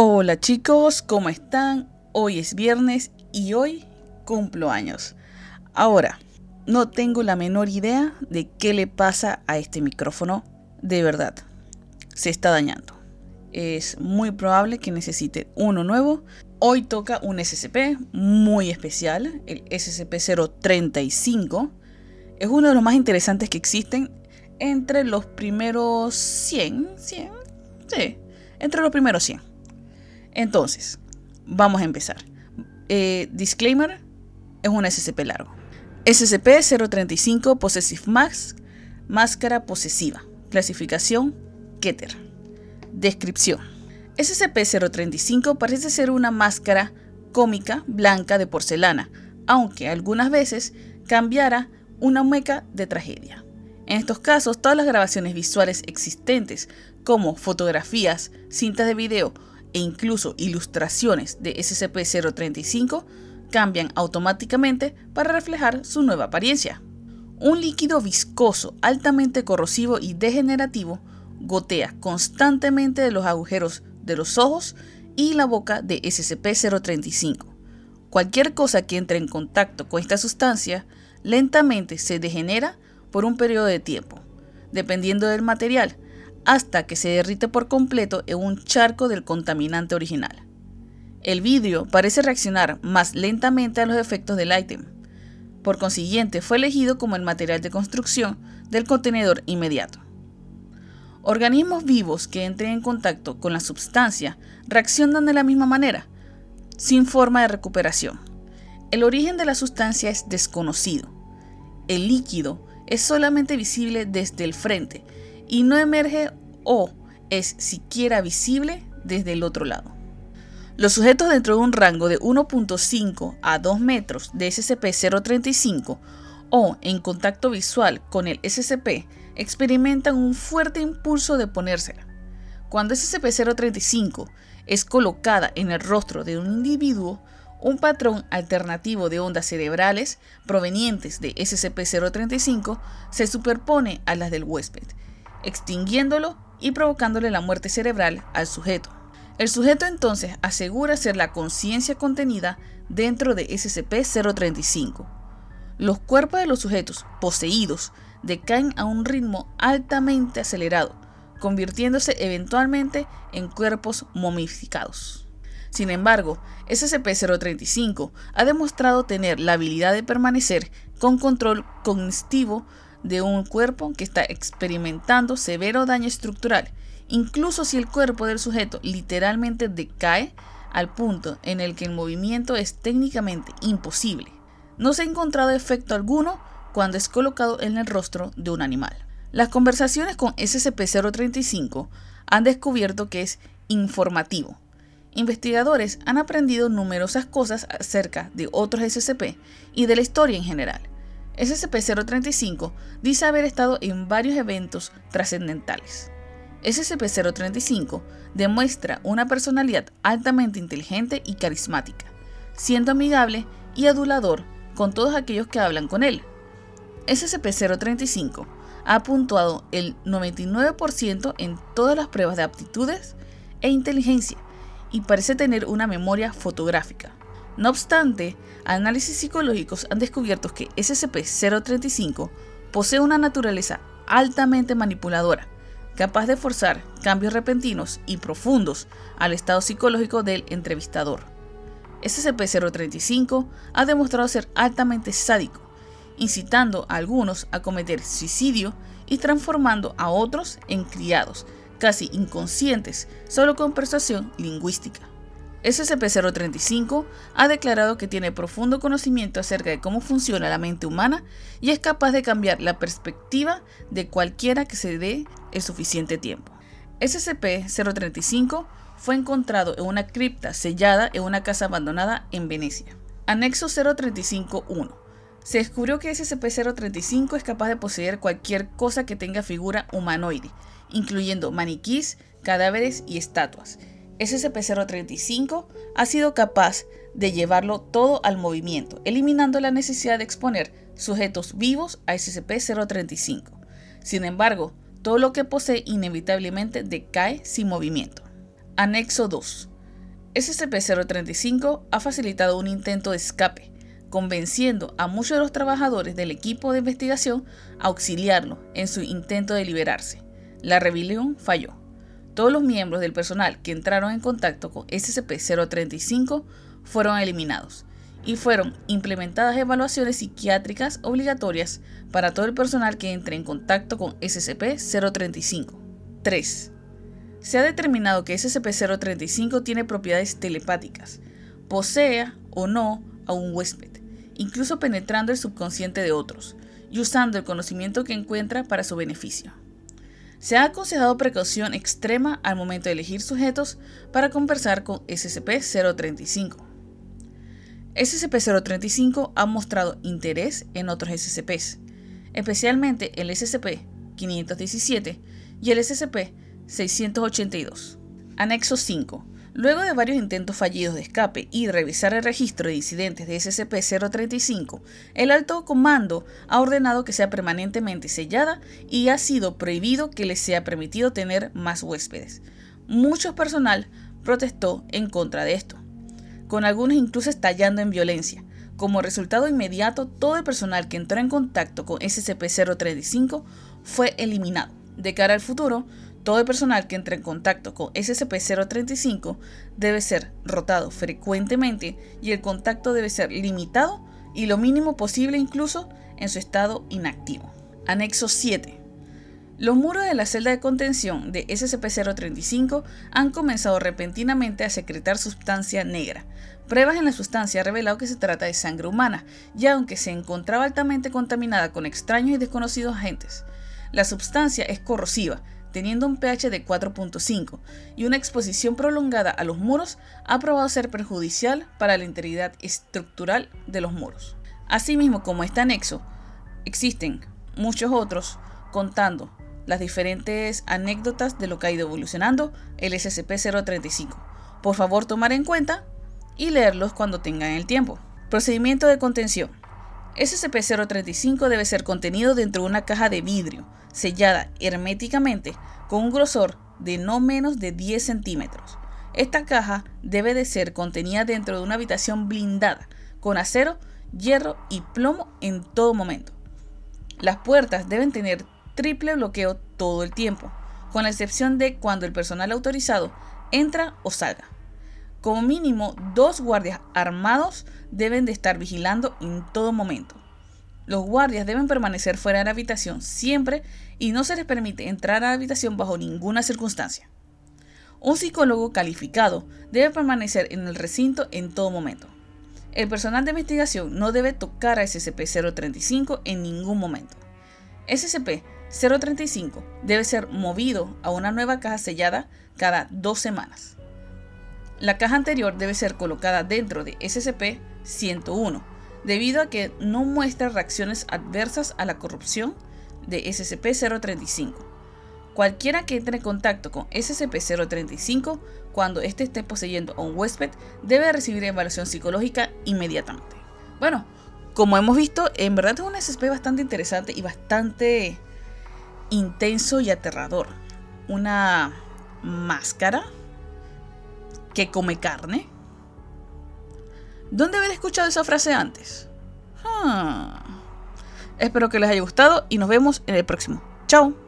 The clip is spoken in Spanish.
Hola chicos, ¿cómo están? Hoy es viernes y hoy cumplo años. Ahora, no tengo la menor idea de qué le pasa a este micrófono. De verdad, se está dañando. Es muy probable que necesite uno nuevo. Hoy toca un SCP muy especial, el SCP-035. Es uno de los más interesantes que existen entre los primeros 100. 100 sí, entre los primeros 100. Entonces, vamos a empezar. Eh, disclaimer, es un SCP largo. SCP-035 Possessive Mask, máscara posesiva. Clasificación Keter. Descripción. SCP-035 parece ser una máscara cómica blanca de porcelana, aunque algunas veces cambiara una mueca de tragedia. En estos casos, todas las grabaciones visuales existentes, como fotografías, cintas de video e incluso ilustraciones de SCP-035 cambian automáticamente para reflejar su nueva apariencia. Un líquido viscoso altamente corrosivo y degenerativo gotea constantemente de los agujeros de los ojos y la boca de SCP-035. Cualquier cosa que entre en contacto con esta sustancia lentamente se degenera por un periodo de tiempo, dependiendo del material, hasta que se derrite por completo en un charco del contaminante original. El vidrio parece reaccionar más lentamente a los efectos del ítem. Por consiguiente, fue elegido como el material de construcción del contenedor inmediato. Organismos vivos que entren en contacto con la sustancia reaccionan de la misma manera, sin forma de recuperación. El origen de la sustancia es desconocido. El líquido es solamente visible desde el frente y no emerge o es siquiera visible desde el otro lado. Los sujetos dentro de un rango de 1.5 a 2 metros de SCP-035 o en contacto visual con el SCP experimentan un fuerte impulso de ponérsela. Cuando SCP-035 es colocada en el rostro de un individuo, un patrón alternativo de ondas cerebrales provenientes de SCP-035 se superpone a las del huésped extinguiéndolo y provocándole la muerte cerebral al sujeto. El sujeto entonces asegura ser la conciencia contenida dentro de SCP-035. Los cuerpos de los sujetos poseídos decaen a un ritmo altamente acelerado, convirtiéndose eventualmente en cuerpos momificados. Sin embargo, SCP-035 ha demostrado tener la habilidad de permanecer con control cognitivo de un cuerpo que está experimentando severo daño estructural, incluso si el cuerpo del sujeto literalmente decae al punto en el que el movimiento es técnicamente imposible. No se ha encontrado efecto alguno cuando es colocado en el rostro de un animal. Las conversaciones con SCP-035 han descubierto que es informativo. Investigadores han aprendido numerosas cosas acerca de otros SCP y de la historia en general. SCP-035 dice haber estado en varios eventos trascendentales. SCP-035 demuestra una personalidad altamente inteligente y carismática, siendo amigable y adulador con todos aquellos que hablan con él. SCP-035 ha puntuado el 99% en todas las pruebas de aptitudes e inteligencia y parece tener una memoria fotográfica. No obstante, análisis psicológicos han descubierto que SCP-035 posee una naturaleza altamente manipuladora, capaz de forzar cambios repentinos y profundos al estado psicológico del entrevistador. SCP-035 ha demostrado ser altamente sádico, incitando a algunos a cometer suicidio y transformando a otros en criados, casi inconscientes, solo con persuasión lingüística. SCP-035 ha declarado que tiene profundo conocimiento acerca de cómo funciona la mente humana y es capaz de cambiar la perspectiva de cualquiera que se dé el suficiente tiempo. SCP-035 fue encontrado en una cripta sellada en una casa abandonada en Venecia. Anexo 035-1. Se descubrió que SCP-035 es capaz de poseer cualquier cosa que tenga figura humanoide, incluyendo maniquís, cadáveres y estatuas SCP-035 ha sido capaz de llevarlo todo al movimiento, eliminando la necesidad de exponer sujetos vivos a SCP-035. Sin embargo, todo lo que posee inevitablemente decae sin movimiento. Anexo 2. SCP-035 ha facilitado un intento de escape, convenciendo a muchos de los trabajadores del equipo de investigación a auxiliarlo en su intento de liberarse. La rebelión falló. Todos los miembros del personal que entraron en contacto con SCP-035 fueron eliminados y fueron implementadas evaluaciones psiquiátricas obligatorias para todo el personal que entre en contacto con SCP-035. 3. Se ha determinado que SCP-035 tiene propiedades telepáticas, posea o no a un huésped, incluso penetrando el subconsciente de otros y usando el conocimiento que encuentra para su beneficio. Se ha aconsejado precaución extrema al momento de elegir sujetos para conversar con SCP-035. SCP-035 ha mostrado interés en otros SCPs, especialmente el SCP-517 y el SCP-682. Anexo 5. Luego de varios intentos fallidos de escape y revisar el registro de incidentes de SCP-035, el alto comando ha ordenado que sea permanentemente sellada y ha sido prohibido que le sea permitido tener más huéspedes. Mucho personal protestó en contra de esto con algunos incluso estallando en violencia. Como resultado inmediato, todo el personal que entró en contacto con SCP-035 fue eliminado. De cara al futuro, todo el personal que entre en contacto con SCP-035 debe ser rotado frecuentemente y el contacto debe ser limitado y lo mínimo posible incluso en su estado inactivo. Anexo 7. Los muros de la celda de contención de SCP-035 han comenzado repentinamente a secretar sustancia negra. Pruebas en la sustancia han revelado que se trata de sangre humana, y aunque se encontraba altamente contaminada con extraños y desconocidos agentes, la sustancia es corrosiva, teniendo un pH de 4.5 y una exposición prolongada a los muros ha probado ser perjudicial para la integridad estructural de los muros. Asimismo, como este anexo, existen muchos otros contando las diferentes anécdotas de lo que ha ido evolucionando el SCP-035. Por favor, tomar en cuenta y leerlos cuando tengan el tiempo. Procedimiento de contención. SCP-035 debe ser contenido dentro de una caja de vidrio, sellada herméticamente con un grosor de no menos de 10 centímetros. Esta caja debe de ser contenida dentro de una habitación blindada, con acero, hierro y plomo en todo momento. Las puertas deben tener triple bloqueo todo el tiempo, con la excepción de cuando el personal autorizado entra o salga. Como mínimo, dos guardias armados deben de estar vigilando en todo momento. Los guardias deben permanecer fuera de la habitación siempre y no se les permite entrar a la habitación bajo ninguna circunstancia. Un psicólogo calificado debe permanecer en el recinto en todo momento. El personal de investigación no debe tocar a SCP-035 en ningún momento. SCP 035 debe ser movido a una nueva caja sellada cada dos semanas. La caja anterior debe ser colocada dentro de SCP-101, debido a que no muestra reacciones adversas a la corrupción de SCP-035. Cualquiera que entre en contacto con SCP-035 cuando éste esté poseyendo a un huésped debe recibir evaluación psicológica inmediatamente. Bueno, como hemos visto, en verdad es un SCP bastante interesante y bastante intenso y aterrador. Una máscara que come carne. ¿Dónde haber escuchado esa frase antes? Ah. Espero que les haya gustado y nos vemos en el próximo. Chao.